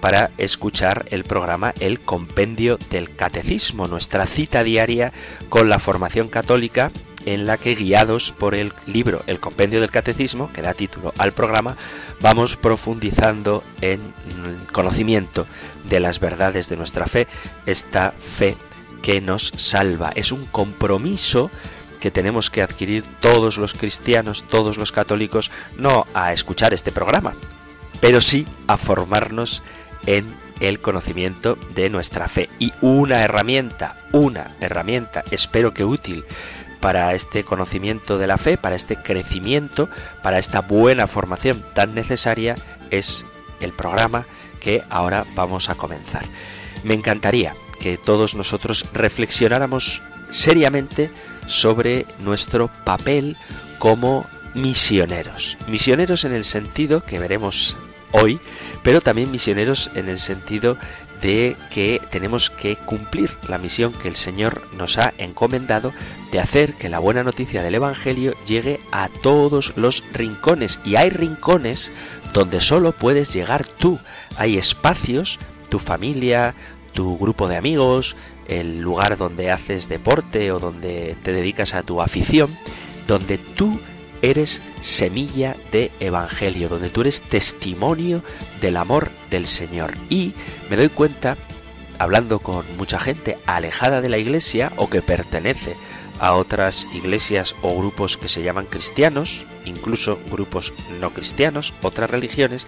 para escuchar el programa El Compendio del Catecismo, nuestra cita diaria con la formación católica en la que guiados por el libro El Compendio del Catecismo, que da título al programa, vamos profundizando en el conocimiento de las verdades de nuestra fe, esta fe que nos salva. Es un compromiso que tenemos que adquirir todos los cristianos, todos los católicos, no a escuchar este programa, pero sí a formarnos en el conocimiento de nuestra fe. Y una herramienta, una herramienta, espero que útil para este conocimiento de la fe, para este crecimiento, para esta buena formación tan necesaria, es el programa que ahora vamos a comenzar. Me encantaría que todos nosotros reflexionáramos seriamente sobre nuestro papel como misioneros. Misioneros en el sentido que veremos hoy, pero también misioneros en el sentido de que tenemos que cumplir la misión que el Señor nos ha encomendado de hacer que la buena noticia del Evangelio llegue a todos los rincones. Y hay rincones donde solo puedes llegar tú. Hay espacios, tu familia, tu grupo de amigos, el lugar donde haces deporte o donde te dedicas a tu afición, donde tú eres semilla de evangelio, donde tú eres testimonio del amor del Señor. Y me doy cuenta, hablando con mucha gente alejada de la iglesia o que pertenece a otras iglesias o grupos que se llaman cristianos, incluso grupos no cristianos, otras religiones,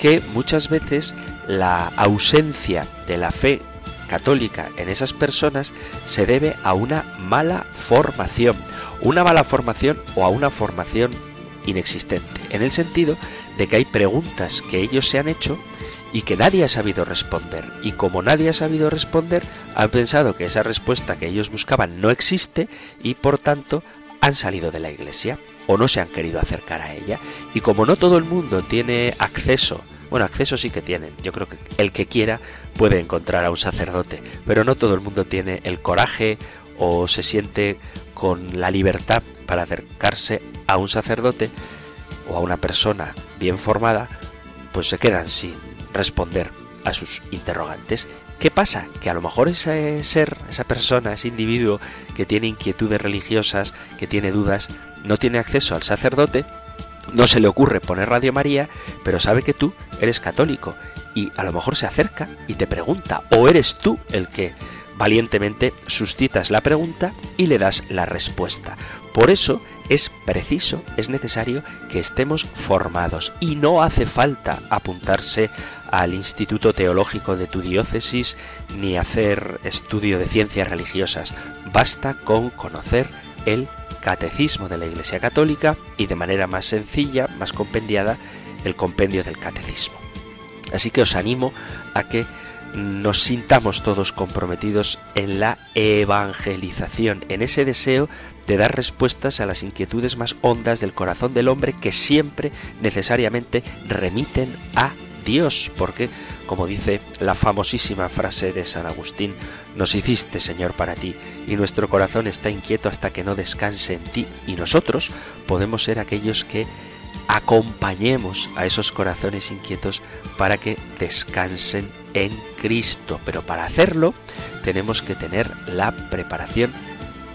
que muchas veces la ausencia de la fe católica en esas personas se debe a una mala formación una mala formación o a una formación inexistente, en el sentido de que hay preguntas que ellos se han hecho y que nadie ha sabido responder. Y como nadie ha sabido responder, han pensado que esa respuesta que ellos buscaban no existe y por tanto han salido de la iglesia o no se han querido acercar a ella. Y como no todo el mundo tiene acceso, bueno, acceso sí que tienen, yo creo que el que quiera puede encontrar a un sacerdote, pero no todo el mundo tiene el coraje o se siente con la libertad para acercarse a un sacerdote o a una persona bien formada, pues se quedan sin responder a sus interrogantes. ¿Qué pasa? Que a lo mejor ese ser, esa persona, ese individuo que tiene inquietudes religiosas, que tiene dudas, no tiene acceso al sacerdote, no se le ocurre poner Radio María, pero sabe que tú eres católico y a lo mejor se acerca y te pregunta, o eres tú el que Valientemente suscitas la pregunta y le das la respuesta. Por eso es preciso, es necesario que estemos formados y no hace falta apuntarse al Instituto Teológico de tu diócesis ni hacer estudio de ciencias religiosas. Basta con conocer el catecismo de la Iglesia Católica y de manera más sencilla, más compendiada, el compendio del catecismo. Así que os animo a que nos sintamos todos comprometidos en la evangelización, en ese deseo de dar respuestas a las inquietudes más hondas del corazón del hombre que siempre necesariamente remiten a Dios, porque, como dice la famosísima frase de San Agustín, nos hiciste, Señor, para ti, y nuestro corazón está inquieto hasta que no descanse en ti, y nosotros podemos ser aquellos que acompañemos a esos corazones inquietos para que descansen en Cristo. Pero para hacerlo tenemos que tener la preparación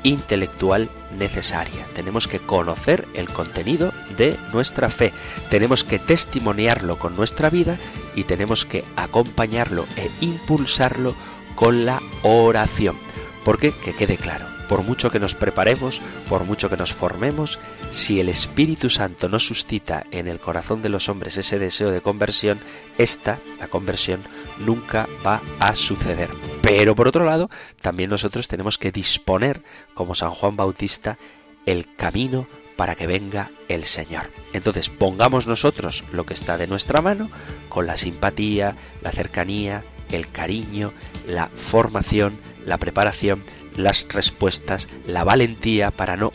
intelectual necesaria. Tenemos que conocer el contenido de nuestra fe. Tenemos que testimoniarlo con nuestra vida y tenemos que acompañarlo e impulsarlo con la oración. Porque, que quede claro, por mucho que nos preparemos, por mucho que nos formemos, si el Espíritu Santo no suscita en el corazón de los hombres ese deseo de conversión, esta, la conversión, nunca va a suceder. Pero por otro lado, también nosotros tenemos que disponer, como San Juan Bautista, el camino para que venga el Señor. Entonces pongamos nosotros lo que está de nuestra mano, con la simpatía, la cercanía, el cariño, la formación, la preparación, las respuestas, la valentía para no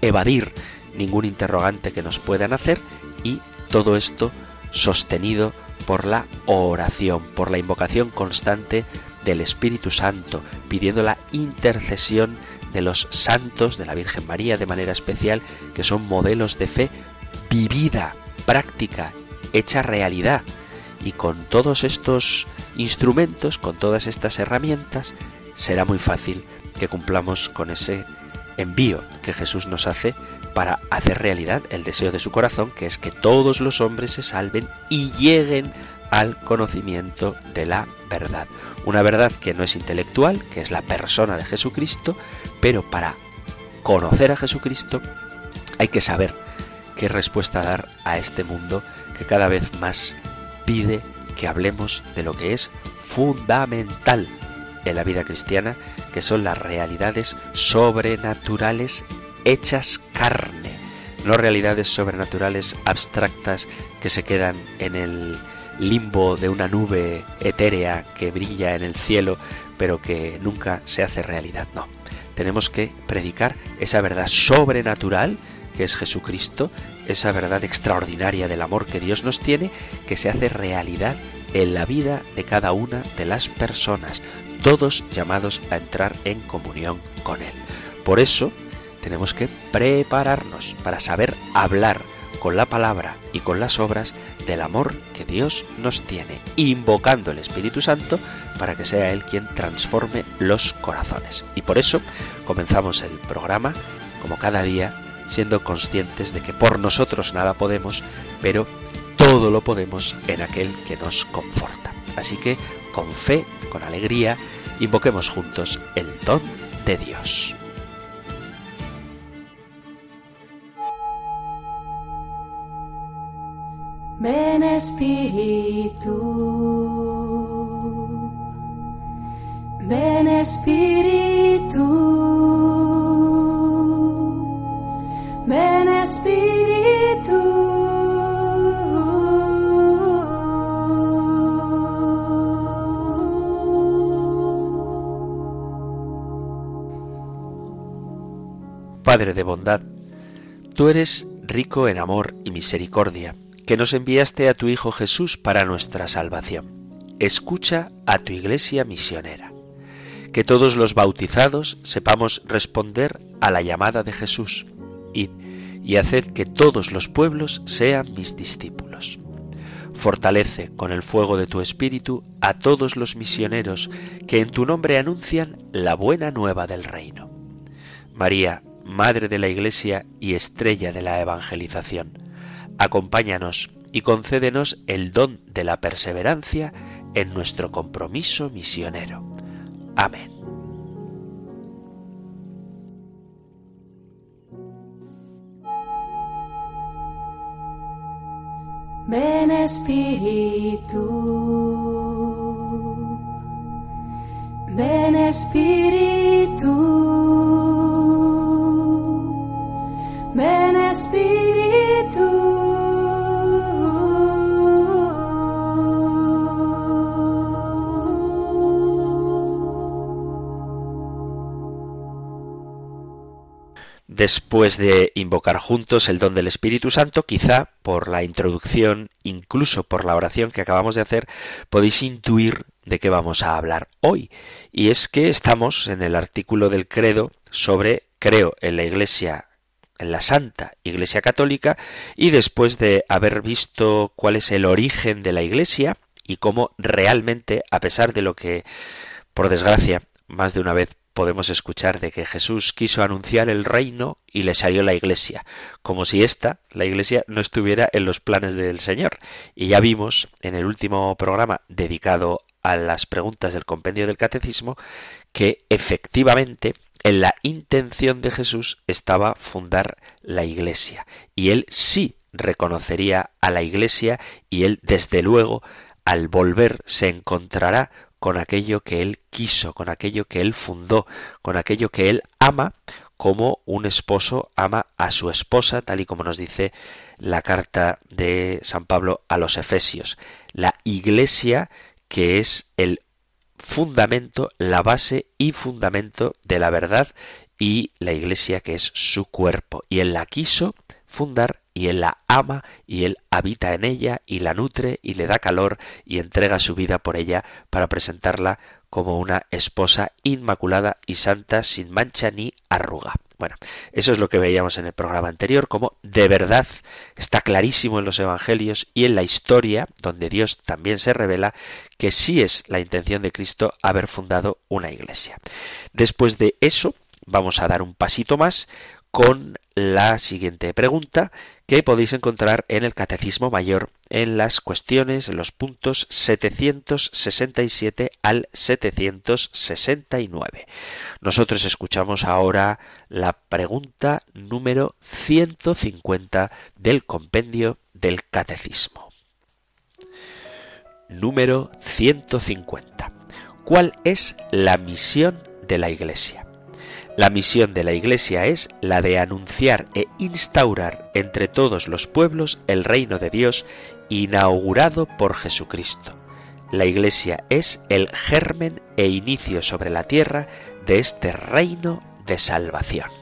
evadir ningún interrogante que nos puedan hacer y todo esto sostenido por la oración, por la invocación constante del Espíritu Santo, pidiendo la intercesión de los santos, de la Virgen María de manera especial, que son modelos de fe vivida, práctica, hecha realidad. Y con todos estos instrumentos, con todas estas herramientas, será muy fácil que cumplamos con ese envío que Jesús nos hace para hacer realidad el deseo de su corazón, que es que todos los hombres se salven y lleguen al conocimiento de la verdad. Una verdad que no es intelectual, que es la persona de Jesucristo, pero para conocer a Jesucristo hay que saber qué respuesta dar a este mundo que cada vez más pide que hablemos de lo que es fundamental en la vida cristiana, que son las realidades sobrenaturales hechas carne, no realidades sobrenaturales abstractas que se quedan en el limbo de una nube etérea que brilla en el cielo, pero que nunca se hace realidad, no. Tenemos que predicar esa verdad sobrenatural que es Jesucristo, esa verdad extraordinaria del amor que Dios nos tiene, que se hace realidad en la vida de cada una de las personas, todos llamados a entrar en comunión con Él. Por eso tenemos que prepararnos para saber hablar con la palabra y con las obras del amor que Dios nos tiene, invocando el Espíritu Santo para que sea Él quien transforme los corazones. Y por eso comenzamos el programa, como cada día, siendo conscientes de que por nosotros nada podemos, pero todo lo podemos en aquel que nos conforta. Así que, con fe, con alegría, invoquemos juntos el don de Dios. Ven Espíritu, ven Espíritu, ven Espíritu. Padre de bondad, tú eres rico en amor y misericordia que nos enviaste a tu Hijo Jesús para nuestra salvación. Escucha a tu iglesia misionera. Que todos los bautizados sepamos responder a la llamada de Jesús. Id y haced que todos los pueblos sean mis discípulos. Fortalece con el fuego de tu espíritu a todos los misioneros que en tu nombre anuncian la buena nueva del reino. María, Madre de la Iglesia y estrella de la evangelización, acompáñanos y concédenos el don de la perseverancia en nuestro compromiso misionero. Amén. Ven Espíritu, ven Espíritu, Después de invocar juntos el don del Espíritu Santo, quizá por la introducción, incluso por la oración que acabamos de hacer, podéis intuir de qué vamos a hablar hoy. Y es que estamos en el artículo del credo sobre creo en la Iglesia en la Santa Iglesia Católica y después de haber visto cuál es el origen de la Iglesia y cómo realmente, a pesar de lo que, por desgracia, más de una vez podemos escuchar de que Jesús quiso anunciar el reino y le salió la iglesia, como si esta, la iglesia, no estuviera en los planes del Señor. Y ya vimos en el último programa dedicado a las preguntas del compendio del catecismo que efectivamente en la intención de Jesús estaba fundar la iglesia. Y él sí reconocería a la iglesia y él desde luego al volver se encontrará con aquello que él quiso, con aquello que él fundó, con aquello que él ama, como un esposo ama a su esposa, tal y como nos dice la carta de San Pablo a los Efesios. La iglesia que es el fundamento, la base y fundamento de la verdad y la Iglesia que es su cuerpo. Y él la quiso fundar y él la ama y él habita en ella y la nutre y le da calor y entrega su vida por ella para presentarla como una esposa inmaculada y santa sin mancha ni arruga. Bueno, eso es lo que veíamos en el programa anterior, como de verdad está clarísimo en los Evangelios y en la historia, donde Dios también se revela, que sí es la intención de Cristo haber fundado una iglesia. Después de eso, vamos a dar un pasito más con la siguiente pregunta que podéis encontrar en el Catecismo Mayor en las cuestiones, en los puntos 767 al 769. Nosotros escuchamos ahora la pregunta número 150 del compendio del Catecismo. Número 150. ¿Cuál es la misión de la Iglesia? La misión de la Iglesia es la de anunciar e instaurar entre todos los pueblos el reino de Dios inaugurado por Jesucristo. La Iglesia es el germen e inicio sobre la tierra de este reino de salvación.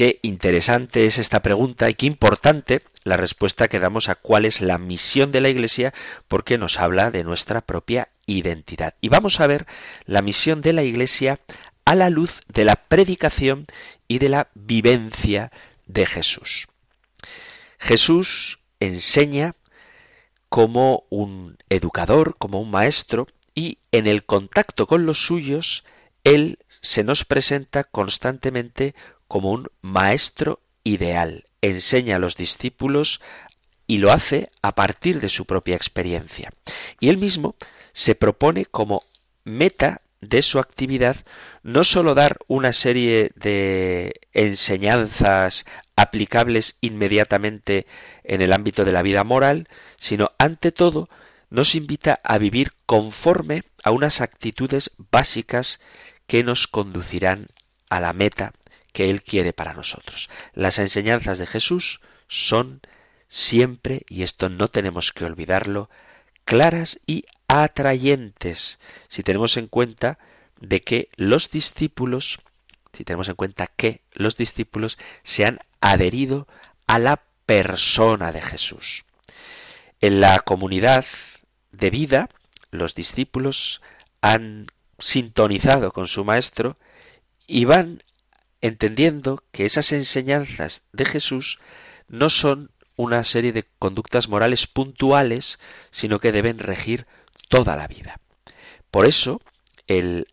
Qué interesante es esta pregunta y qué importante la respuesta que damos a cuál es la misión de la Iglesia porque nos habla de nuestra propia identidad. Y vamos a ver la misión de la Iglesia a la luz de la predicación y de la vivencia de Jesús. Jesús enseña como un educador, como un maestro, y en el contacto con los suyos, Él se nos presenta constantemente como un maestro ideal. Enseña a los discípulos y lo hace a partir de su propia experiencia. Y él mismo se propone como meta de su actividad no sólo dar una serie de enseñanzas aplicables inmediatamente en el ámbito de la vida moral, sino ante todo nos invita a vivir conforme a unas actitudes básicas que nos conducirán a la meta que Él quiere para nosotros. Las enseñanzas de Jesús son siempre, y esto no tenemos que olvidarlo, claras y atrayentes, si tenemos en cuenta de que los discípulos, si tenemos en cuenta que los discípulos se han adherido a la persona de Jesús. En la comunidad de vida, los discípulos han sintonizado con su Maestro y van entendiendo que esas enseñanzas de Jesús no son una serie de conductas morales puntuales, sino que deben regir toda la vida. Por eso, el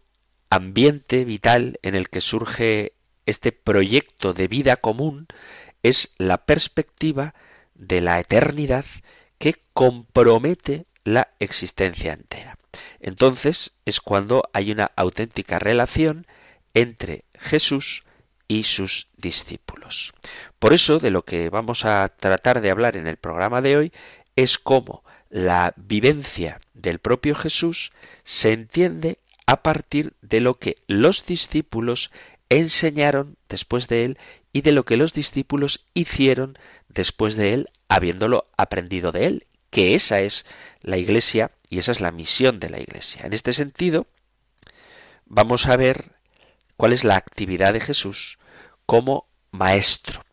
ambiente vital en el que surge este proyecto de vida común es la perspectiva de la eternidad que compromete la existencia entera. Entonces es cuando hay una auténtica relación entre Jesús y sus discípulos. Por eso, de lo que vamos a tratar de hablar en el programa de hoy es cómo la vivencia del propio Jesús se entiende a partir de lo que los discípulos enseñaron después de él y de lo que los discípulos hicieron después de él, habiéndolo aprendido de él, que esa es la Iglesia y esa es la misión de la Iglesia. En este sentido, vamos a ver cuál es la actividad de Jesús como maestro.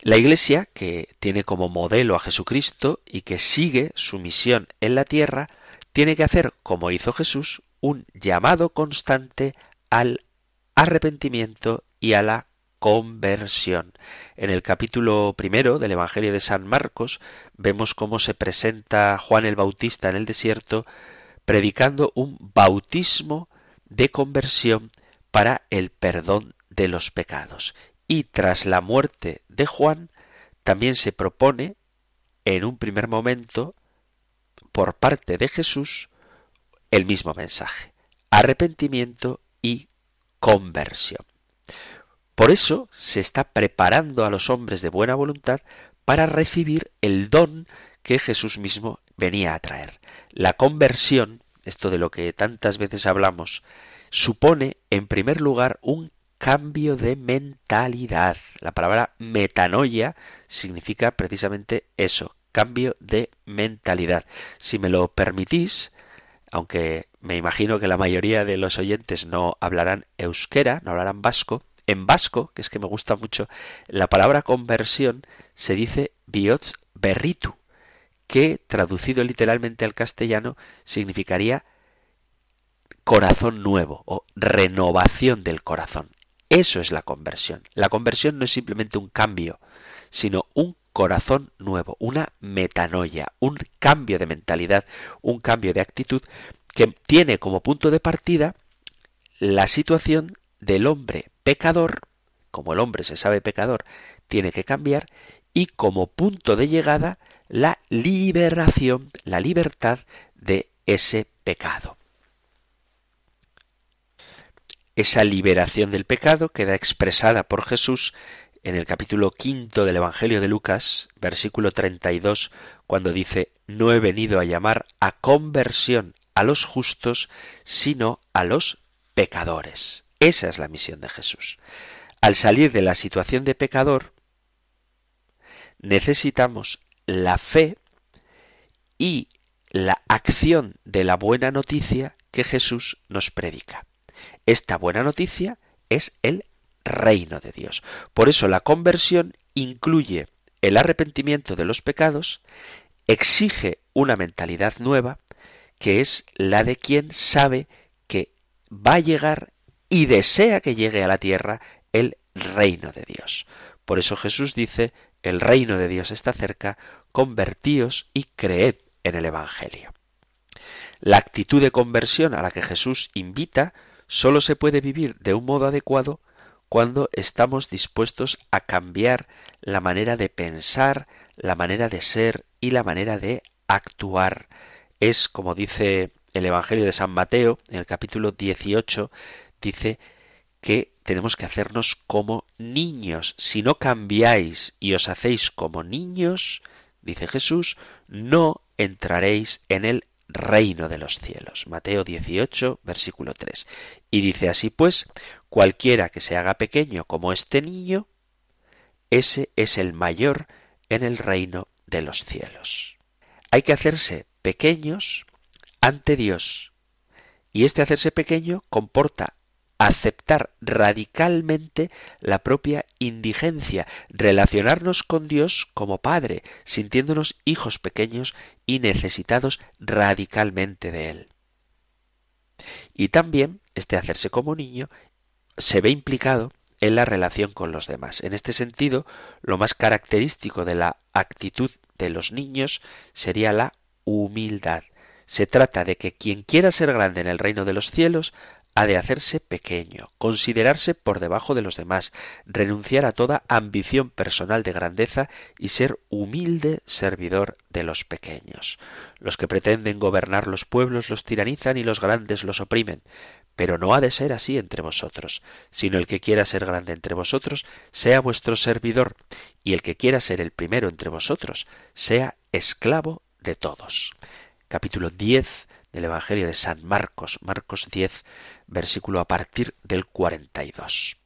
La Iglesia, que tiene como modelo a Jesucristo y que sigue su misión en la tierra, tiene que hacer, como hizo Jesús, un llamado constante al arrepentimiento y a la conversión. En el capítulo primero del Evangelio de San Marcos vemos cómo se presenta Juan el Bautista en el desierto predicando un bautismo de conversión para el perdón de los pecados. Y tras la muerte de Juan, también se propone, en un primer momento, por parte de Jesús, el mismo mensaje, arrepentimiento y conversión. Por eso se está preparando a los hombres de buena voluntad para recibir el don que Jesús mismo venía a traer. La conversión, esto de lo que tantas veces hablamos, supone, en primer lugar, un cambio de mentalidad. La palabra metanoia significa precisamente eso, cambio de mentalidad. Si me lo permitís, aunque me imagino que la mayoría de los oyentes no hablarán euskera, no hablarán vasco, en vasco, que es que me gusta mucho, la palabra conversión se dice biots berritu, que traducido literalmente al castellano significaría corazón nuevo o renovación del corazón. Eso es la conversión. La conversión no es simplemente un cambio, sino un corazón nuevo, una metanoia, un cambio de mentalidad, un cambio de actitud que tiene como punto de partida la situación del hombre pecador, como el hombre se sabe pecador, tiene que cambiar, y como punto de llegada la liberación, la libertad de ese pecado. Esa liberación del pecado queda expresada por Jesús en el capítulo quinto del Evangelio de Lucas, versículo 32, cuando dice, no he venido a llamar a conversión a los justos, sino a los pecadores. Esa es la misión de Jesús. Al salir de la situación de pecador, necesitamos la fe y la acción de la buena noticia que Jesús nos predica. Esta buena noticia es el reino de Dios. Por eso la conversión incluye el arrepentimiento de los pecados, exige una mentalidad nueva, que es la de quien sabe que va a llegar y desea que llegue a la tierra el reino de Dios. Por eso Jesús dice, el reino de Dios está cerca, convertíos y creed en el Evangelio. La actitud de conversión a la que Jesús invita sólo se puede vivir de un modo adecuado cuando estamos dispuestos a cambiar la manera de pensar, la manera de ser y la manera de actuar. Es, como dice el Evangelio de San Mateo, en el capítulo 18, dice que tenemos que hacernos como niños. Si no cambiáis y os hacéis como niños, dice Jesús, no entraréis en el reino de los cielos. Mateo 18, versículo 3. Y dice así pues, cualquiera que se haga pequeño como este niño, ese es el mayor en el reino de los cielos. Hay que hacerse pequeños ante Dios. Y este hacerse pequeño comporta aceptar radicalmente la propia indigencia, relacionarnos con Dios como Padre, sintiéndonos hijos pequeños y necesitados radicalmente de Él. Y también este hacerse como niño se ve implicado en la relación con los demás. En este sentido, lo más característico de la actitud de los niños sería la humildad. Se trata de que quien quiera ser grande en el reino de los cielos ha de hacerse pequeño, considerarse por debajo de los demás, renunciar a toda ambición personal de grandeza y ser humilde servidor de los pequeños. Los que pretenden gobernar los pueblos los tiranizan y los grandes los oprimen. Pero no ha de ser así entre vosotros, sino el que quiera ser grande entre vosotros sea vuestro servidor, y el que quiera ser el primero entre vosotros sea esclavo de todos. Capítulo 10 del Evangelio de San Marcos, Marcos 10, versículo a partir del 42.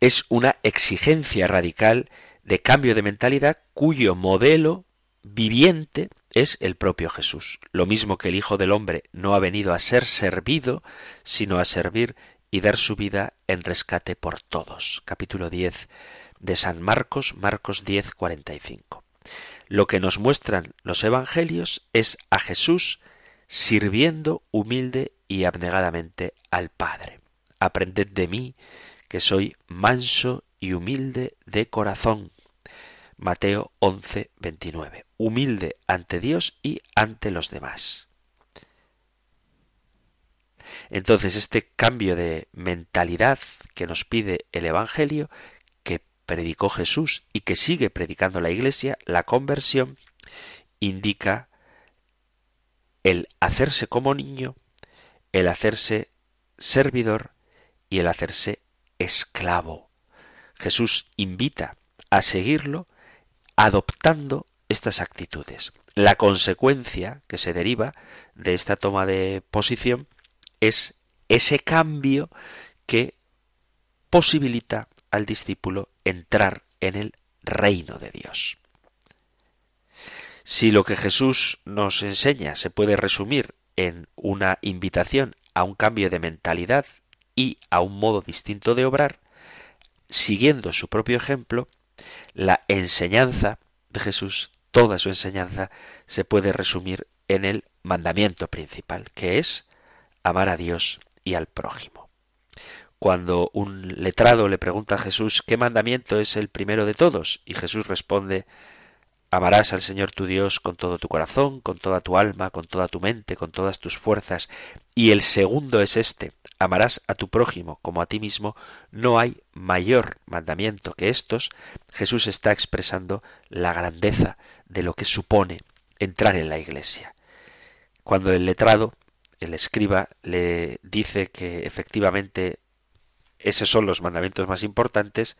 Es una exigencia radical de cambio de mentalidad cuyo modelo viviente es el propio Jesús. Lo mismo que el Hijo del Hombre no ha venido a ser servido, sino a servir y dar su vida en rescate por todos. Capítulo 10 de San Marcos, Marcos 10, 45. Lo que nos muestran los Evangelios es a Jesús sirviendo humilde y abnegadamente al Padre. Aprended de mí, que soy manso y humilde de corazón. Mateo 11, 29. Humilde ante Dios y ante los demás. Entonces, este cambio de mentalidad que nos pide el Evangelio, que predicó Jesús y que sigue predicando la Iglesia, la conversión, indica el hacerse como niño, el hacerse servidor y el hacerse esclavo. Jesús invita a seguirlo adoptando estas actitudes. La consecuencia que se deriva de esta toma de posición es ese cambio que posibilita al discípulo entrar en el reino de Dios. Si lo que Jesús nos enseña se puede resumir en una invitación a un cambio de mentalidad y a un modo distinto de obrar, siguiendo su propio ejemplo, la enseñanza de Jesús, toda su enseñanza, se puede resumir en el mandamiento principal, que es amar a Dios y al prójimo. Cuando un letrado le pregunta a Jesús qué mandamiento es el primero de todos, y Jesús responde Amarás al Señor tu Dios con todo tu corazón, con toda tu alma, con toda tu mente, con todas tus fuerzas. Y el segundo es este, amarás a tu prójimo como a ti mismo. No hay mayor mandamiento que estos. Jesús está expresando la grandeza de lo que supone entrar en la iglesia. Cuando el letrado, el escriba, le dice que efectivamente esos son los mandamientos más importantes,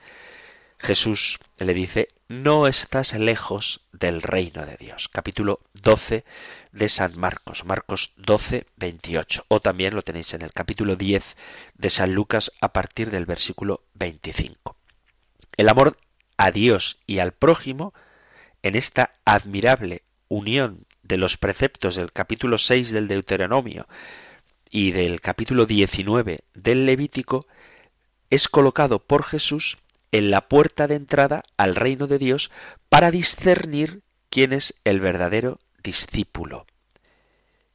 Jesús le dice, no estás lejos del reino de Dios. Capítulo 12 de San Marcos, Marcos 12, 28. O también lo tenéis en el capítulo 10 de San Lucas a partir del versículo 25. El amor a Dios y al prójimo, en esta admirable unión de los preceptos del capítulo 6 del Deuteronomio y del capítulo 19 del Levítico, es colocado por Jesús en la puerta de entrada al reino de Dios para discernir quién es el verdadero discípulo.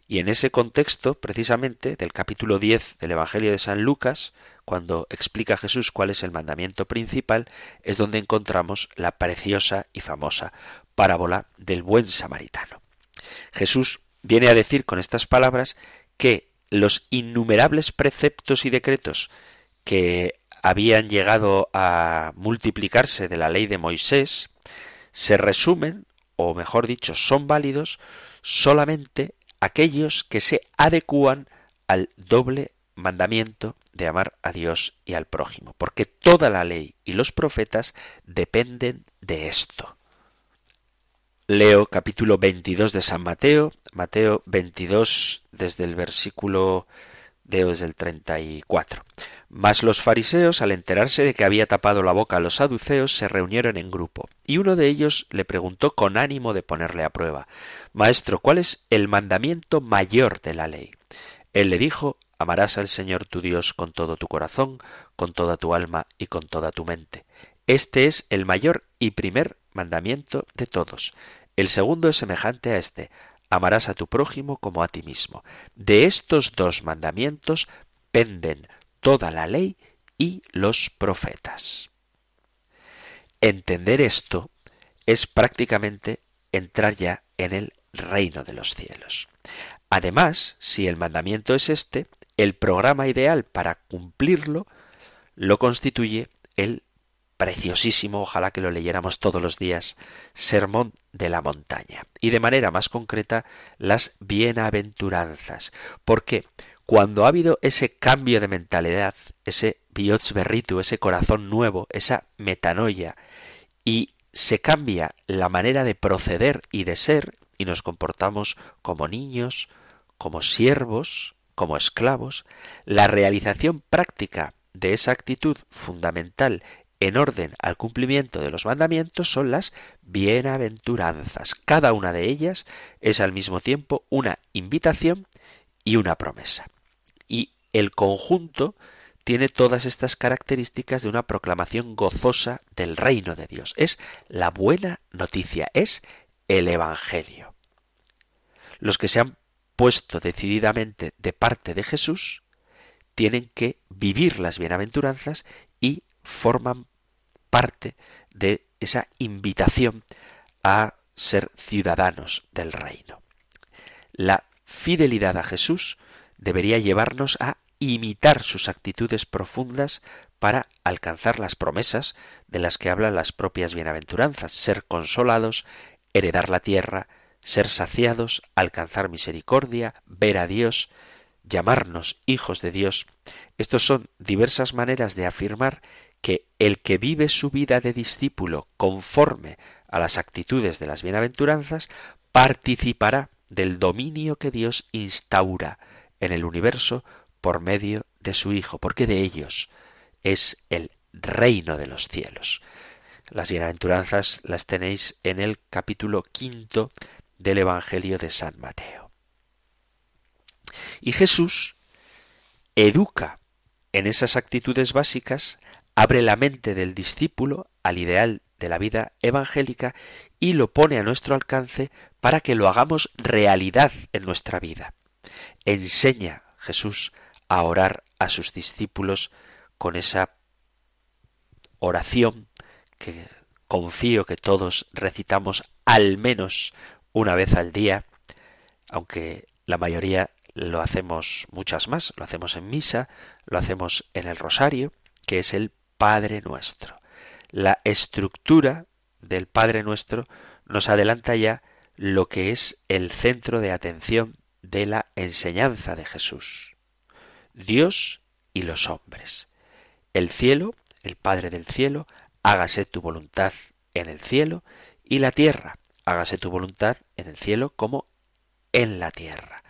Y en ese contexto, precisamente, del capítulo 10 del Evangelio de San Lucas, cuando explica Jesús cuál es el mandamiento principal, es donde encontramos la preciosa y famosa parábola del buen samaritano. Jesús viene a decir con estas palabras que los innumerables preceptos y decretos que habían llegado a multiplicarse de la ley de Moisés, se resumen, o mejor dicho, son válidos solamente aquellos que se adecúan al doble mandamiento de amar a Dios y al prójimo, porque toda la ley y los profetas dependen de esto. Leo capítulo 22 de San Mateo, Mateo 22 desde el versículo de desde el 34. Mas los fariseos, al enterarse de que había tapado la boca a los saduceos, se reunieron en grupo, y uno de ellos le preguntó con ánimo de ponerle a prueba Maestro, ¿cuál es el mandamiento mayor de la ley? Él le dijo Amarás al Señor tu Dios con todo tu corazón, con toda tu alma y con toda tu mente. Este es el mayor y primer mandamiento de todos. El segundo es semejante a este amarás a tu prójimo como a ti mismo. De estos dos mandamientos penden toda la ley y los profetas. Entender esto es prácticamente entrar ya en el reino de los cielos. Además, si el mandamiento es este, el programa ideal para cumplirlo lo constituye el preciosísimo, ojalá que lo leyéramos todos los días, Sermón de la Montaña. Y de manera más concreta, las bienaventuranzas. ¿Por qué? Cuando ha habido ese cambio de mentalidad, ese berritu, ese corazón nuevo, esa metanoia, y se cambia la manera de proceder y de ser, y nos comportamos como niños, como siervos, como esclavos, la realización práctica de esa actitud fundamental en orden al cumplimiento de los mandamientos son las bienaventuranzas. Cada una de ellas es al mismo tiempo una invitación y una promesa el conjunto tiene todas estas características de una proclamación gozosa del reino de Dios. Es la buena noticia, es el Evangelio. Los que se han puesto decididamente de parte de Jesús tienen que vivir las bienaventuranzas y forman parte de esa invitación a ser ciudadanos del reino. La fidelidad a Jesús debería llevarnos a imitar sus actitudes profundas para alcanzar las promesas de las que hablan las propias bienaventuranzas, ser consolados, heredar la tierra, ser saciados, alcanzar misericordia, ver a Dios, llamarnos hijos de Dios. Estos son diversas maneras de afirmar que el que vive su vida de discípulo conforme a las actitudes de las bienaventuranzas participará del dominio que Dios instaura en el universo por medio de su Hijo, porque de ellos es el reino de los cielos. Las bienaventuranzas las tenéis en el capítulo quinto del Evangelio de San Mateo. Y Jesús educa en esas actitudes básicas, abre la mente del discípulo al ideal de la vida evangélica y lo pone a nuestro alcance para que lo hagamos realidad en nuestra vida. Enseña Jesús a orar a sus discípulos con esa oración que confío que todos recitamos al menos una vez al día, aunque la mayoría lo hacemos muchas más, lo hacemos en misa, lo hacemos en el rosario, que es el Padre nuestro. La estructura del Padre nuestro nos adelanta ya lo que es el centro de atención de la enseñanza de Jesús. Dios y los hombres. El cielo, el Padre del cielo, hágase tu voluntad en el cielo, y la tierra, hágase tu voluntad en el cielo como en la tierra.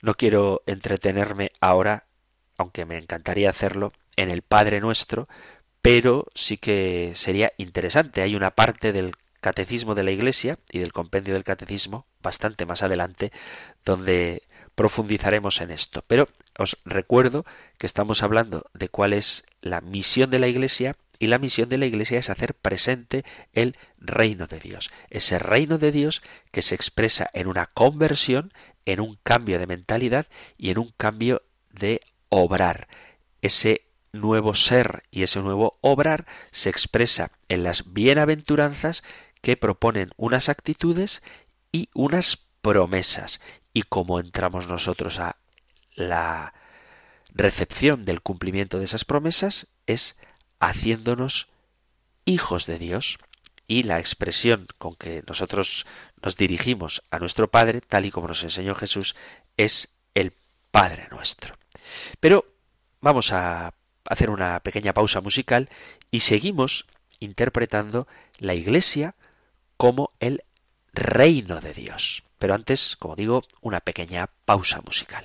No quiero entretenerme ahora, aunque me encantaría hacerlo, en el Padre nuestro, pero sí que sería interesante. Hay una parte del Catecismo de la Iglesia y del compendio del Catecismo bastante más adelante donde profundizaremos en esto. Pero os recuerdo que estamos hablando de cuál es la misión de la Iglesia y la misión de la Iglesia es hacer presente el reino de Dios. Ese reino de Dios que se expresa en una conversión, en un cambio de mentalidad y en un cambio de obrar. Ese nuevo ser y ese nuevo obrar se expresa en las bienaventuranzas que proponen unas actitudes y unas promesas. Y como entramos nosotros a la recepción del cumplimiento de esas promesas es haciéndonos hijos de Dios. Y la expresión con que nosotros nos dirigimos a nuestro Padre, tal y como nos enseñó Jesús, es el Padre nuestro. Pero vamos a hacer una pequeña pausa musical y seguimos interpretando la Iglesia como el reino de Dios. Pero antes, como digo, una pequeña pausa musical.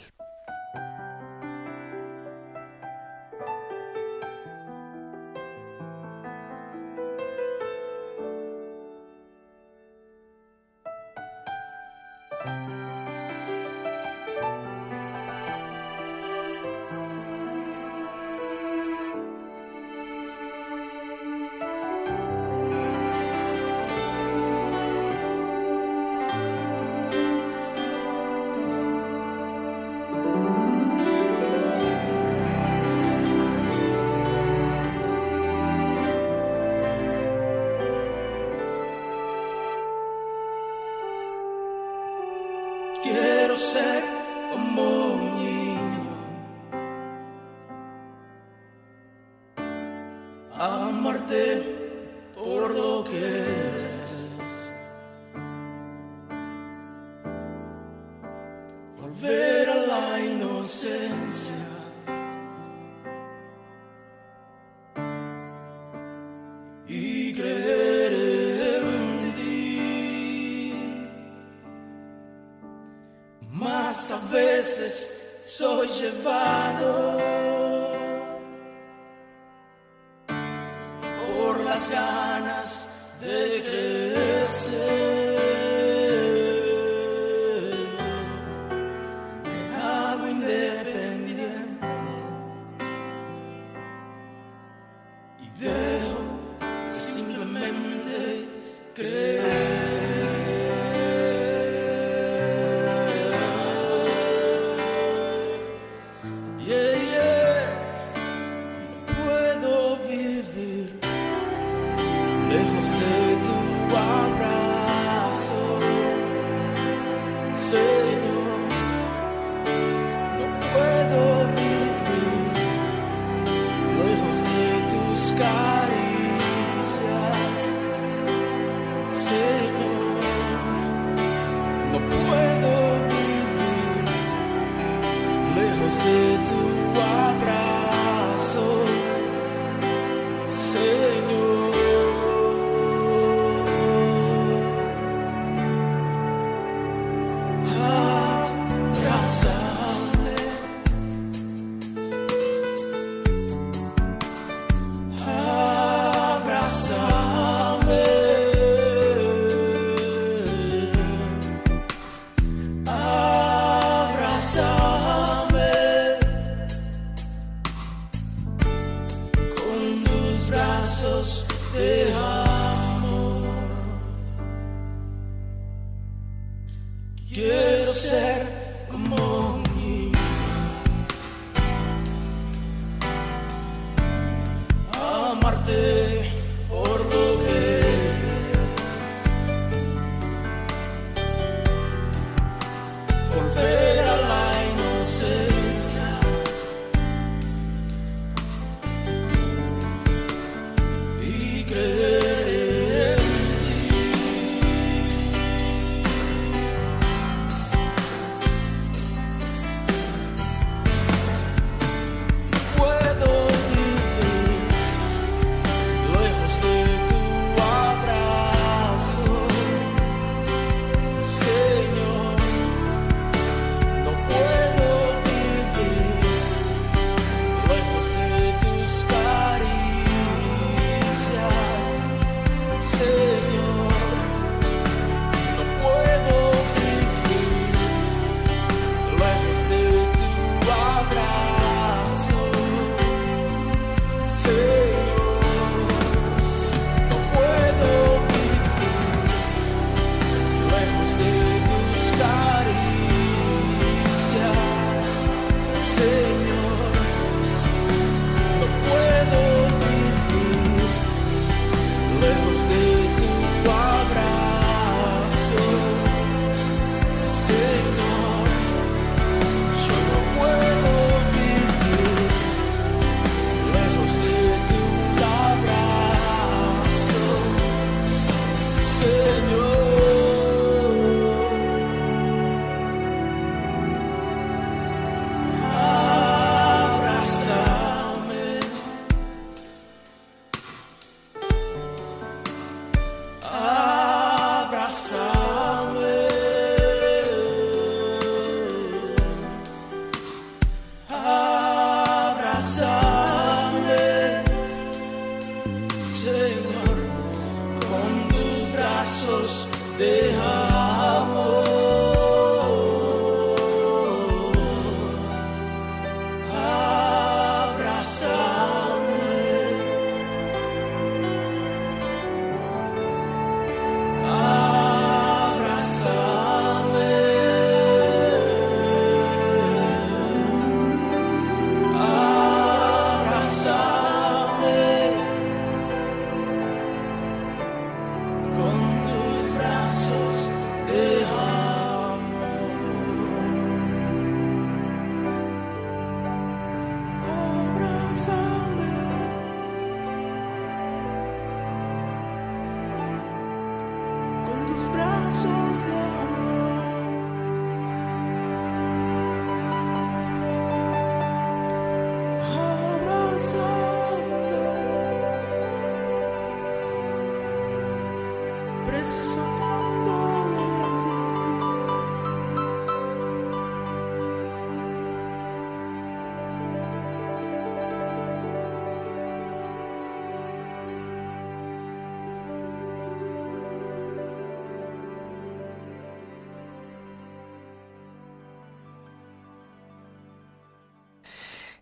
sky.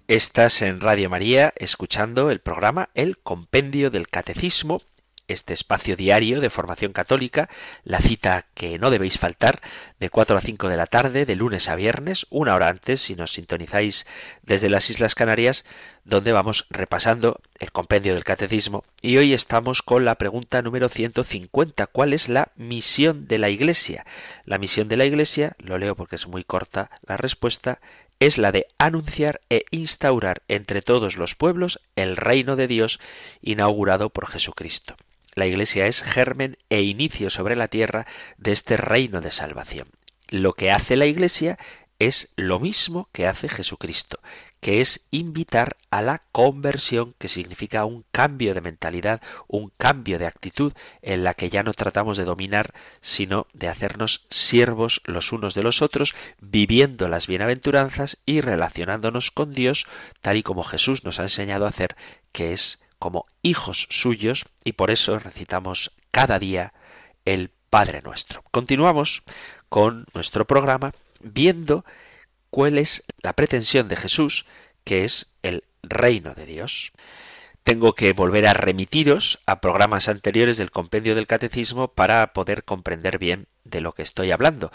Estás en Radio María escuchando el programa El Compendio del Catecismo, este espacio diario de formación católica, la cita que no debéis faltar de 4 a 5 de la tarde, de lunes a viernes, una hora antes si nos sintonizáis desde las Islas Canarias, donde vamos repasando el compendio del catecismo y hoy estamos con la pregunta número 150, ¿cuál es la misión de la Iglesia? La misión de la Iglesia, lo leo porque es muy corta la respuesta, es la de anunciar e instaurar entre todos los pueblos el reino de Dios inaugurado por Jesucristo. La Iglesia es germen e inicio sobre la tierra de este reino de salvación. Lo que hace la Iglesia es lo mismo que hace Jesucristo, que es invitar a la conversión, que significa un cambio de mentalidad, un cambio de actitud en la que ya no tratamos de dominar, sino de hacernos siervos los unos de los otros, viviendo las bienaventuranzas y relacionándonos con Dios tal y como Jesús nos ha enseñado a hacer, que es como hijos suyos, y por eso recitamos cada día el Padre nuestro. Continuamos con nuestro programa viendo cuál es la pretensión de Jesús, que es el reino de Dios. tengo que volver a remitiros a programas anteriores del compendio del catecismo para poder comprender bien de lo que estoy hablando.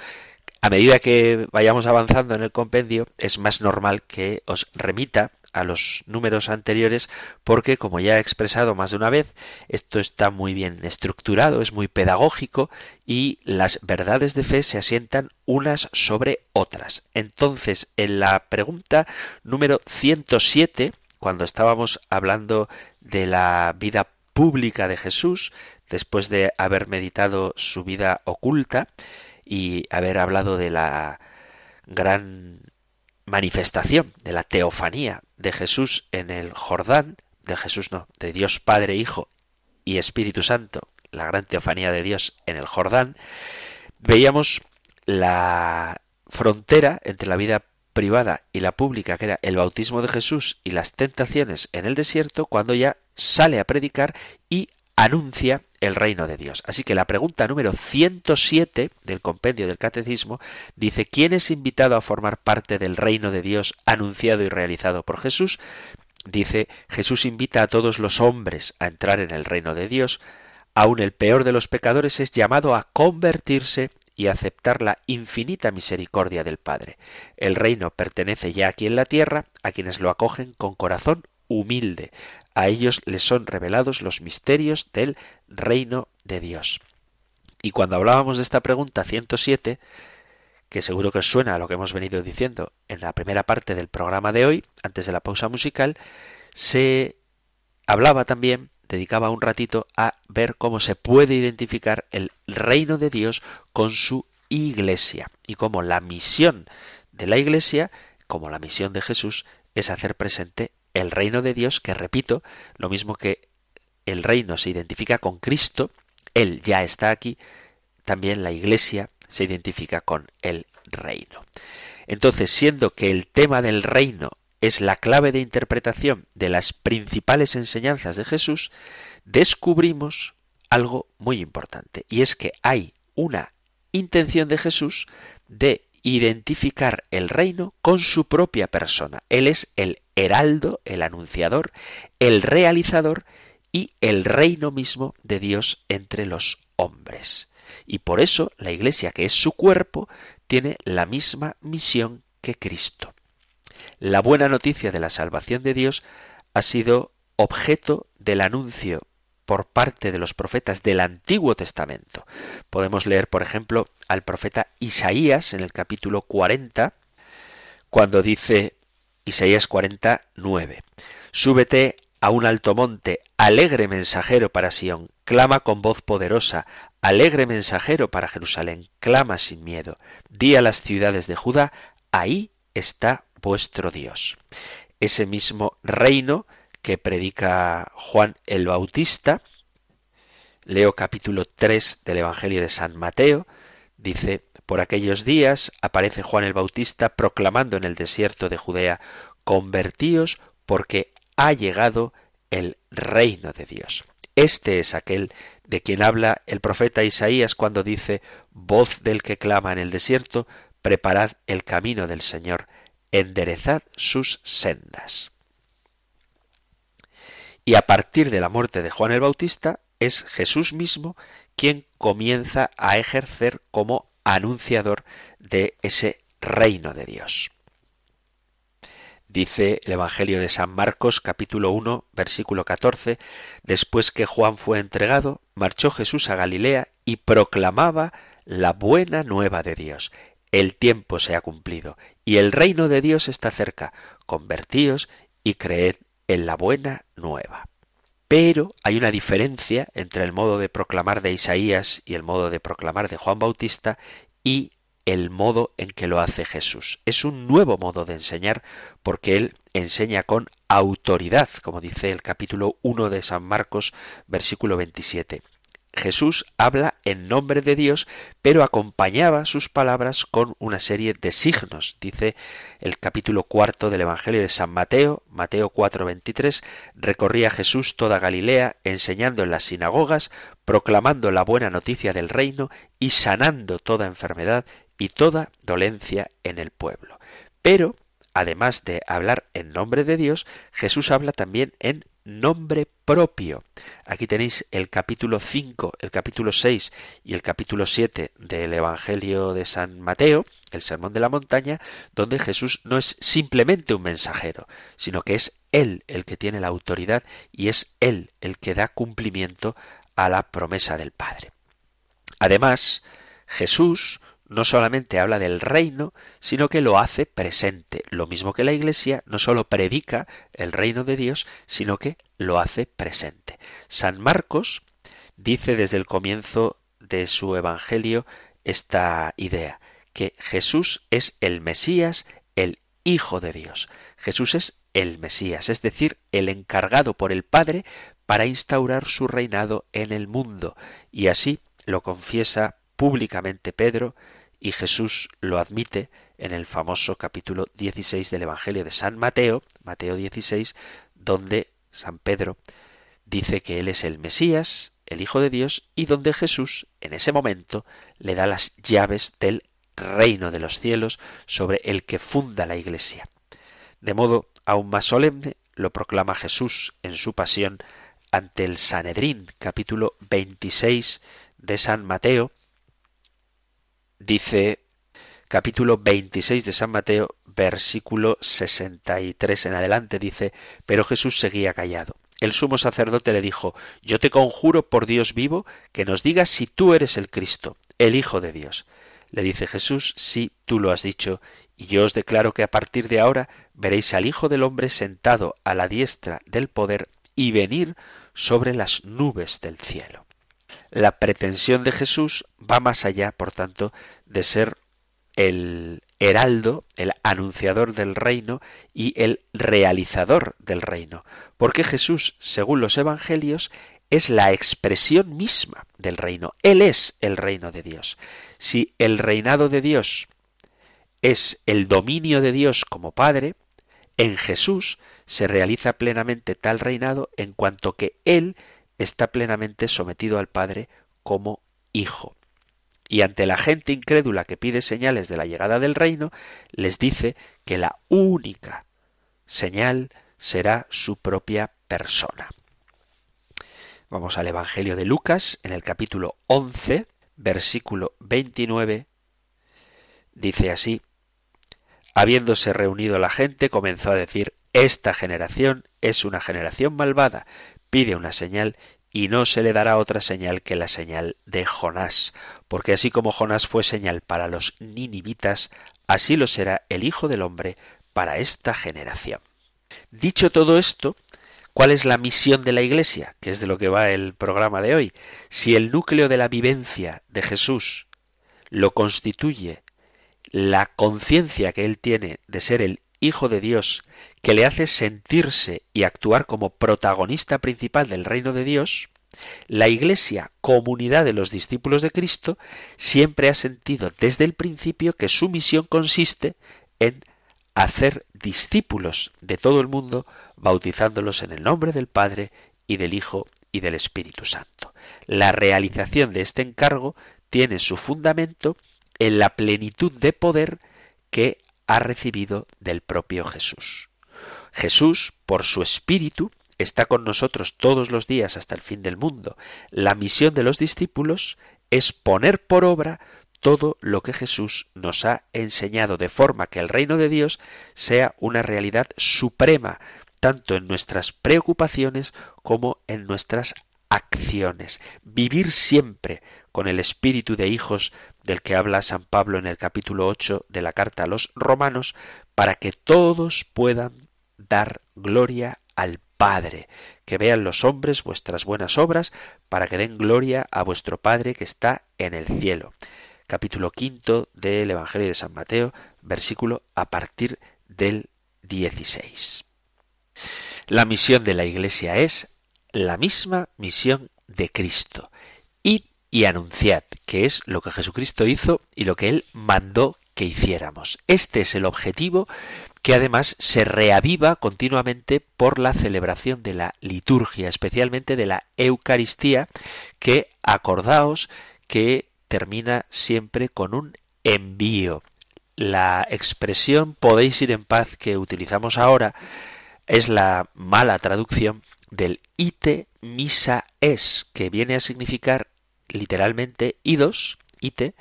A medida que vayamos avanzando en el compendio, es más normal que os remita a los números anteriores porque, como ya he expresado más de una vez, esto está muy bien estructurado, es muy pedagógico y las verdades de fe se asientan unas sobre otras. Entonces, en la pregunta número 107, cuando estábamos hablando de la vida pública de Jesús, después de haber meditado su vida oculta, y haber hablado de la gran manifestación, de la teofanía de Jesús en el Jordán, de Jesús no, de Dios Padre, Hijo y Espíritu Santo, la gran teofanía de Dios en el Jordán, veíamos la frontera entre la vida privada y la pública, que era el bautismo de Jesús y las tentaciones en el desierto, cuando ya sale a predicar y anuncia el reino de Dios. Así que la pregunta número 107 del compendio del catecismo dice, ¿quién es invitado a formar parte del reino de Dios anunciado y realizado por Jesús? Dice, Jesús invita a todos los hombres a entrar en el reino de Dios, aun el peor de los pecadores es llamado a convertirse y aceptar la infinita misericordia del Padre. El reino pertenece ya aquí en la tierra a quienes lo acogen con corazón humilde, a ellos les son revelados los misterios del reino de Dios. Y cuando hablábamos de esta pregunta 107, que seguro que os suena a lo que hemos venido diciendo en la primera parte del programa de hoy, antes de la pausa musical, se hablaba también, dedicaba un ratito a ver cómo se puede identificar el reino de Dios con su iglesia y cómo la misión de la iglesia, como la misión de Jesús, es hacer presente el reino de Dios, que repito, lo mismo que el reino se identifica con Cristo, Él ya está aquí, también la Iglesia se identifica con el reino. Entonces, siendo que el tema del reino es la clave de interpretación de las principales enseñanzas de Jesús, descubrimos algo muy importante, y es que hay una intención de Jesús de identificar el reino con su propia persona. Él es el heraldo, el anunciador, el realizador y el reino mismo de Dios entre los hombres. Y por eso la Iglesia, que es su cuerpo, tiene la misma misión que Cristo. La buena noticia de la salvación de Dios ha sido objeto del anuncio por parte de los profetas del Antiguo Testamento. Podemos leer, por ejemplo, al profeta Isaías en el capítulo 40, cuando dice Isaías 49. Súbete a un alto monte, alegre mensajero para Sión, clama con voz poderosa, alegre mensajero para Jerusalén, clama sin miedo. Di a las ciudades de Judá, ahí está vuestro Dios. Ese mismo reino que predica Juan el Bautista, leo capítulo 3 del Evangelio de San Mateo, dice, por aquellos días aparece Juan el Bautista proclamando en el desierto de Judea, convertíos porque ha llegado el reino de Dios. Este es aquel de quien habla el profeta Isaías cuando dice, voz del que clama en el desierto, preparad el camino del Señor, enderezad sus sendas. Y a partir de la muerte de Juan el Bautista, es Jesús mismo quien comienza a ejercer como anunciador de ese reino de Dios. Dice el Evangelio de San Marcos capítulo 1 versículo 14, después que Juan fue entregado, marchó Jesús a Galilea y proclamaba la buena nueva de Dios. El tiempo se ha cumplido y el reino de Dios está cerca. Convertíos y creed en la buena nueva. Pero hay una diferencia entre el modo de proclamar de Isaías y el modo de proclamar de Juan Bautista y el modo en que lo hace Jesús. Es un nuevo modo de enseñar porque él enseña con autoridad, como dice el capítulo 1 de San Marcos, versículo 27. Jesús habla en nombre de Dios, pero acompañaba sus palabras con una serie de signos. Dice el capítulo cuarto del Evangelio de San Mateo, Mateo 4:23, recorría Jesús toda Galilea, enseñando en las sinagogas, proclamando la buena noticia del reino y sanando toda enfermedad y toda dolencia en el pueblo. Pero, además de hablar en nombre de Dios, Jesús habla también en nombre propio. Aquí tenéis el capítulo 5, el capítulo 6 y el capítulo 7 del Evangelio de San Mateo, el Sermón de la Montaña, donde Jesús no es simplemente un mensajero, sino que es Él el que tiene la autoridad y es Él el que da cumplimiento a la promesa del Padre. Además, Jesús no solamente habla del reino, sino que lo hace presente. Lo mismo que la Iglesia no solo predica el reino de Dios, sino que lo hace presente. San Marcos dice desde el comienzo de su Evangelio esta idea, que Jesús es el Mesías, el Hijo de Dios. Jesús es el Mesías, es decir, el encargado por el Padre para instaurar su reinado en el mundo. Y así lo confiesa públicamente Pedro y Jesús lo admite en el famoso capítulo 16 del Evangelio de San Mateo, Mateo 16, donde San Pedro dice que él es el Mesías, el Hijo de Dios, y donde Jesús, en ese momento, le da las llaves del reino de los cielos sobre el que funda la Iglesia. De modo aún más solemne lo proclama Jesús en su pasión ante el Sanedrín, capítulo 26 de San Mateo, dice capítulo 26 de San Mateo, versículo 63 en adelante, dice, pero Jesús seguía callado. El sumo sacerdote le dijo, Yo te conjuro por Dios vivo que nos digas si tú eres el Cristo, el Hijo de Dios. Le dice Jesús, sí, tú lo has dicho, y yo os declaro que a partir de ahora veréis al Hijo del Hombre sentado a la diestra del poder y venir sobre las nubes del cielo. La pretensión de Jesús va más allá, por tanto, de ser el heraldo, el anunciador del reino y el realizador del reino, porque Jesús, según los evangelios, es la expresión misma del reino. Él es el reino de Dios. Si el reinado de Dios es el dominio de Dios como Padre, en Jesús se realiza plenamente tal reinado en cuanto que Él está plenamente sometido al Padre como Hijo. Y ante la gente incrédula que pide señales de la llegada del reino, les dice que la única señal será su propia persona. Vamos al Evangelio de Lucas, en el capítulo 11, versículo 29, dice así, Habiéndose reunido la gente, comenzó a decir, Esta generación es una generación malvada, pide una señal y no se le dará otra señal que la señal de Jonás, porque así como Jonás fue señal para los ninivitas, así lo será el Hijo del Hombre para esta generación. Dicho todo esto, ¿cuál es la misión de la Iglesia? Que es de lo que va el programa de hoy. Si el núcleo de la vivencia de Jesús lo constituye la conciencia que él tiene de ser el Hijo de Dios, que le hace sentirse y actuar como protagonista principal del reino de Dios, la Iglesia, comunidad de los discípulos de Cristo, siempre ha sentido desde el principio que su misión consiste en hacer discípulos de todo el mundo, bautizándolos en el nombre del Padre y del Hijo y del Espíritu Santo. La realización de este encargo tiene su fundamento en la plenitud de poder que ha recibido del propio Jesús. Jesús, por su Espíritu, está con nosotros todos los días hasta el fin del mundo. La misión de los discípulos es poner por obra todo lo que Jesús nos ha enseñado, de forma que el reino de Dios sea una realidad suprema, tanto en nuestras preocupaciones como en nuestras acciones. Vivir siempre con el espíritu de hijos del que habla San Pablo en el capítulo 8 de la carta a los romanos, para que todos puedan dar gloria al Padre, que vean los hombres vuestras buenas obras, para que den gloria a vuestro Padre que está en el cielo. Capítulo quinto del Evangelio de San Mateo, versículo a partir del 16. La misión de la Iglesia es la misma misión de Cristo. Y anunciad, que es lo que Jesucristo hizo y lo que Él mandó que hiciéramos. Este es el objetivo que además se reaviva continuamente por la celebración de la liturgia, especialmente de la Eucaristía, que acordaos que termina siempre con un envío. La expresión podéis ir en paz que utilizamos ahora es la mala traducción del ite misa es, que viene a significar literalmente idos, ite,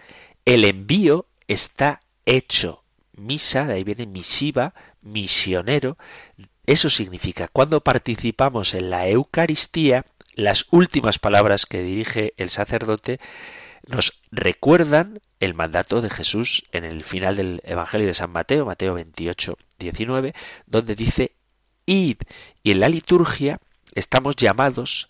el envío está hecho. Misa, de ahí viene misiva, misionero. Eso significa, cuando participamos en la Eucaristía, las últimas palabras que dirige el sacerdote nos recuerdan el mandato de Jesús en el final del Evangelio de San Mateo, Mateo 28, 19, donde dice, id. Y en la liturgia estamos llamados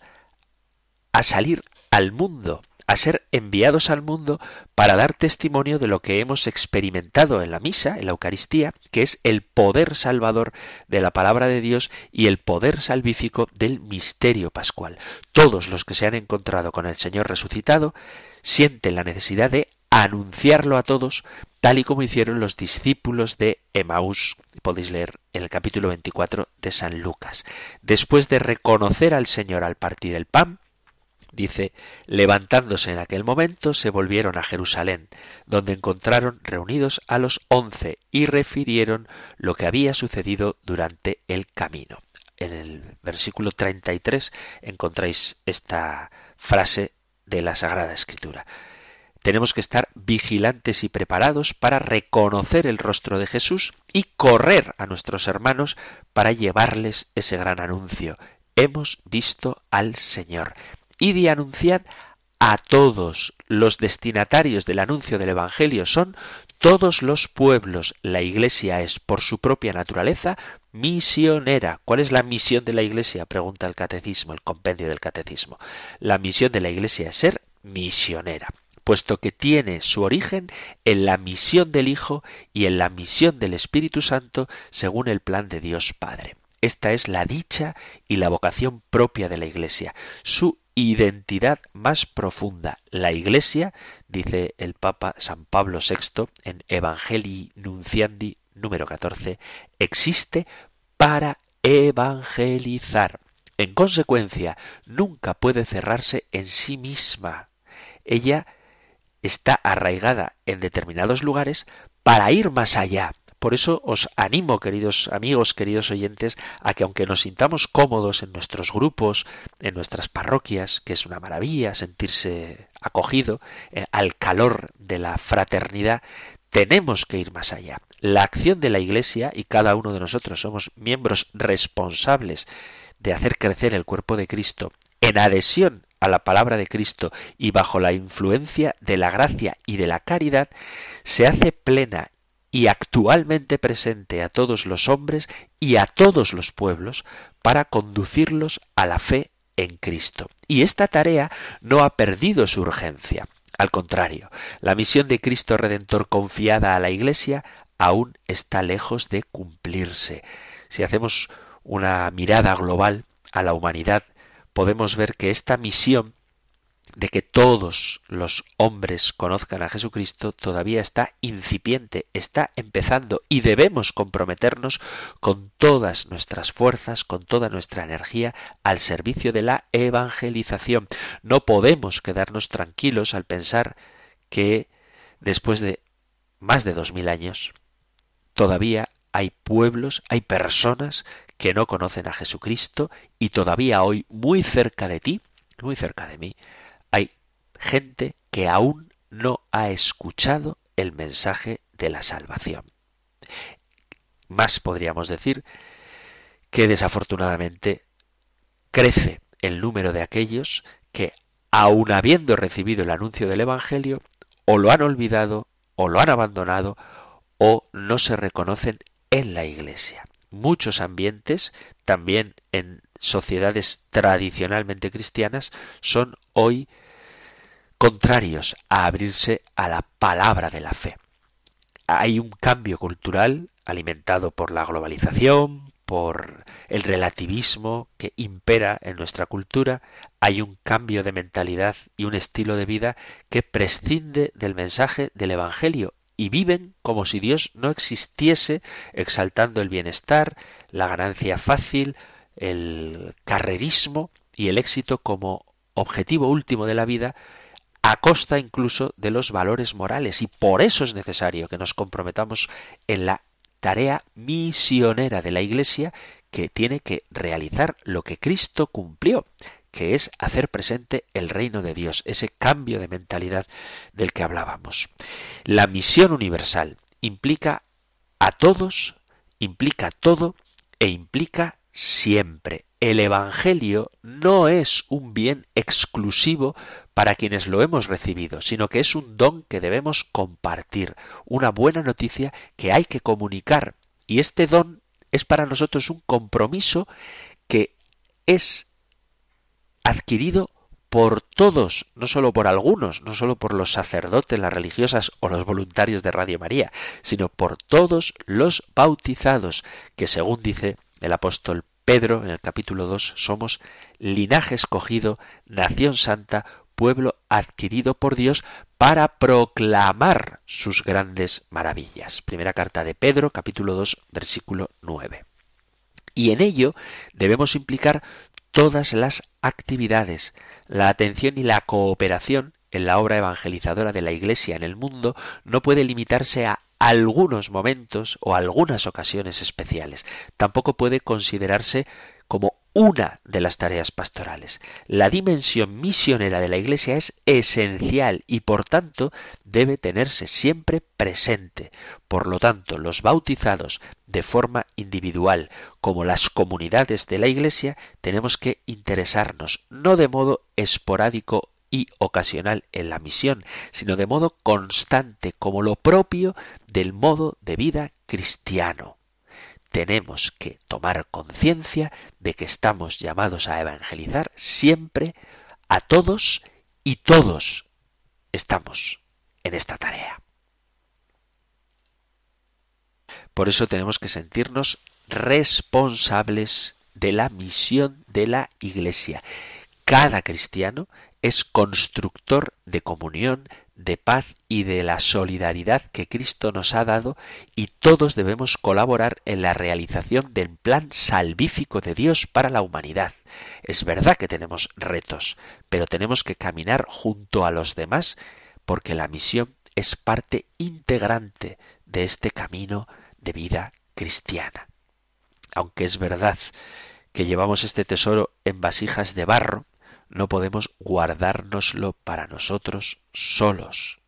a salir al mundo, a ser enviados al mundo para dar testimonio de lo que hemos experimentado en la misa, en la Eucaristía, que es el poder salvador de la palabra de Dios y el poder salvífico del misterio pascual. Todos los que se han encontrado con el Señor resucitado sienten la necesidad de anunciarlo a todos, tal y como hicieron los discípulos de Emaús. Podéis leer en el capítulo 24 de San Lucas. Después de reconocer al Señor al partir el pan, Dice, levantándose en aquel momento, se volvieron a Jerusalén, donde encontraron reunidos a los once y refirieron lo que había sucedido durante el camino. En el versículo 33 encontráis esta frase de la Sagrada Escritura. Tenemos que estar vigilantes y preparados para reconocer el rostro de Jesús y correr a nuestros hermanos para llevarles ese gran anuncio. Hemos visto al Señor y de anunciar a todos los destinatarios del anuncio del Evangelio son todos los pueblos. La Iglesia es, por su propia naturaleza, misionera. ¿Cuál es la misión de la Iglesia? Pregunta el Catecismo, el compendio del Catecismo. La misión de la Iglesia es ser misionera puesto que tiene su origen en la misión del Hijo y en la misión del Espíritu Santo según el plan de Dios Padre. Esta es la dicha y la vocación propia de la Iglesia. Su identidad más profunda. La Iglesia, dice el Papa San Pablo VI en Evangelii Nunciandi número 14, existe para evangelizar. En consecuencia, nunca puede cerrarse en sí misma. Ella está arraigada en determinados lugares para ir más allá, por eso os animo, queridos amigos, queridos oyentes, a que aunque nos sintamos cómodos en nuestros grupos, en nuestras parroquias, que es una maravilla sentirse acogido eh, al calor de la fraternidad, tenemos que ir más allá. La acción de la Iglesia, y cada uno de nosotros somos miembros responsables de hacer crecer el cuerpo de Cristo, en adhesión a la palabra de Cristo y bajo la influencia de la gracia y de la caridad, se hace plena y actualmente presente a todos los hombres y a todos los pueblos para conducirlos a la fe en Cristo. Y esta tarea no ha perdido su urgencia. Al contrario, la misión de Cristo Redentor confiada a la Iglesia aún está lejos de cumplirse. Si hacemos una mirada global a la humanidad, podemos ver que esta misión de que todos los hombres conozcan a Jesucristo todavía está incipiente, está empezando y debemos comprometernos con todas nuestras fuerzas, con toda nuestra energía al servicio de la evangelización. No podemos quedarnos tranquilos al pensar que después de más de dos mil años todavía hay pueblos, hay personas que no conocen a Jesucristo y todavía hoy muy cerca de ti, muy cerca de mí, gente que aún no ha escuchado el mensaje de la salvación. Más podríamos decir que desafortunadamente crece el número de aquellos que, aun habiendo recibido el anuncio del Evangelio, o lo han olvidado, o lo han abandonado, o no se reconocen en la Iglesia. Muchos ambientes, también en sociedades tradicionalmente cristianas, son hoy contrarios a abrirse a la palabra de la fe. Hay un cambio cultural alimentado por la globalización, por el relativismo que impera en nuestra cultura, hay un cambio de mentalidad y un estilo de vida que prescinde del mensaje del Evangelio y viven como si Dios no existiese, exaltando el bienestar, la ganancia fácil, el carrerismo y el éxito como objetivo último de la vida, a costa incluso de los valores morales y por eso es necesario que nos comprometamos en la tarea misionera de la Iglesia que tiene que realizar lo que Cristo cumplió, que es hacer presente el reino de Dios, ese cambio de mentalidad del que hablábamos. La misión universal implica a todos, implica todo e implica siempre. El Evangelio no es un bien exclusivo para quienes lo hemos recibido, sino que es un don que debemos compartir, una buena noticia que hay que comunicar. Y este don es para nosotros un compromiso que es adquirido por todos, no solo por algunos, no solo por los sacerdotes, las religiosas o los voluntarios de Radio María, sino por todos los bautizados, que según dice el apóstol Pedro en el capítulo 2, somos linaje escogido, nación santa, pueblo adquirido por Dios para proclamar sus grandes maravillas. Primera carta de Pedro, capítulo 2, versículo 9. Y en ello debemos implicar todas las actividades, la atención y la cooperación en la obra evangelizadora de la Iglesia en el mundo no puede limitarse a algunos momentos o algunas ocasiones especiales. Tampoco puede considerarse como una de las tareas pastorales. La dimensión misionera de la Iglesia es esencial y por tanto debe tenerse siempre presente. Por lo tanto, los bautizados de forma individual como las comunidades de la Iglesia tenemos que interesarnos no de modo esporádico y ocasional en la misión, sino de modo constante como lo propio del modo de vida cristiano tenemos que tomar conciencia de que estamos llamados a evangelizar siempre a todos y todos estamos en esta tarea. Por eso tenemos que sentirnos responsables de la misión de la Iglesia. Cada cristiano es constructor de comunión, de paz y de la solidaridad que Cristo nos ha dado y todos debemos colaborar en la realización del plan salvífico de Dios para la humanidad. Es verdad que tenemos retos, pero tenemos que caminar junto a los demás porque la misión es parte integrante de este camino de vida cristiana. Aunque es verdad que llevamos este tesoro en vasijas de barro, no podemos guardárnoslo para nosotros solos.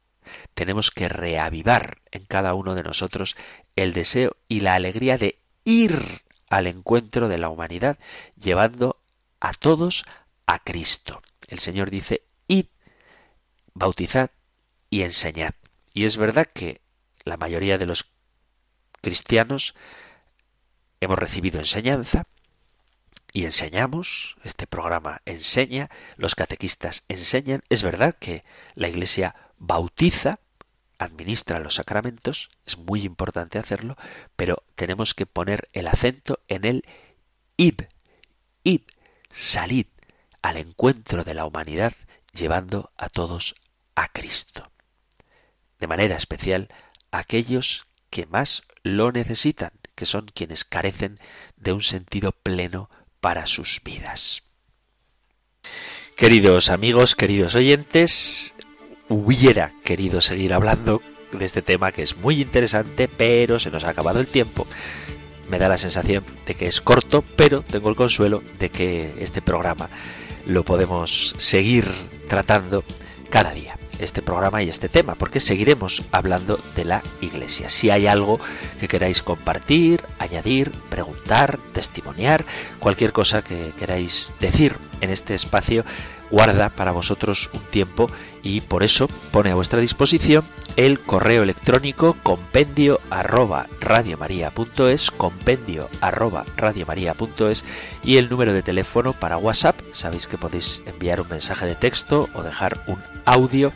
Tenemos que reavivar en cada uno de nosotros el deseo y la alegría de ir al encuentro de la humanidad, llevando a todos a Cristo. El Señor dice, id, bautizad y enseñad. Y es verdad que la mayoría de los cristianos hemos recibido enseñanza, y enseñamos, este programa enseña, los catequistas enseñan, es verdad que la Iglesia bautiza, administra los sacramentos, es muy importante hacerlo, pero tenemos que poner el acento en el id, id, salid al encuentro de la humanidad llevando a todos a Cristo. De manera especial, aquellos que más lo necesitan, que son quienes carecen de un sentido pleno para sus vidas. Queridos amigos, queridos oyentes, hubiera querido seguir hablando de este tema que es muy interesante, pero se nos ha acabado el tiempo. Me da la sensación de que es corto, pero tengo el consuelo de que este programa lo podemos seguir tratando cada día este programa y este tema, porque seguiremos hablando de la Iglesia. Si hay algo que queráis compartir, añadir, preguntar, testimoniar, cualquier cosa que queráis decir en este espacio, guarda para vosotros un tiempo y por eso pone a vuestra disposición el correo electrónico compendio arroba radiomaria.es, compendio arroba radiomaria.es y el número de teléfono para WhatsApp. Sabéis que podéis enviar un mensaje de texto o dejar un audio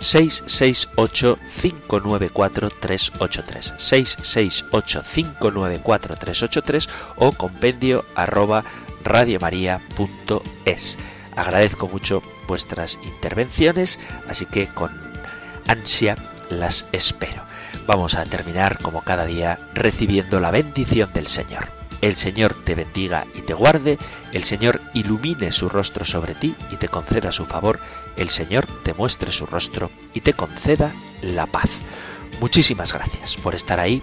668 594 383 668 594 383 o compendio arroba radiomaria.es. Agradezco mucho vuestras intervenciones, así que con ansia las espero. Vamos a terminar como cada día recibiendo la bendición del Señor. El Señor te bendiga y te guarde, el Señor ilumine su rostro sobre ti y te conceda su favor, el Señor te muestre su rostro y te conceda la paz. Muchísimas gracias por estar ahí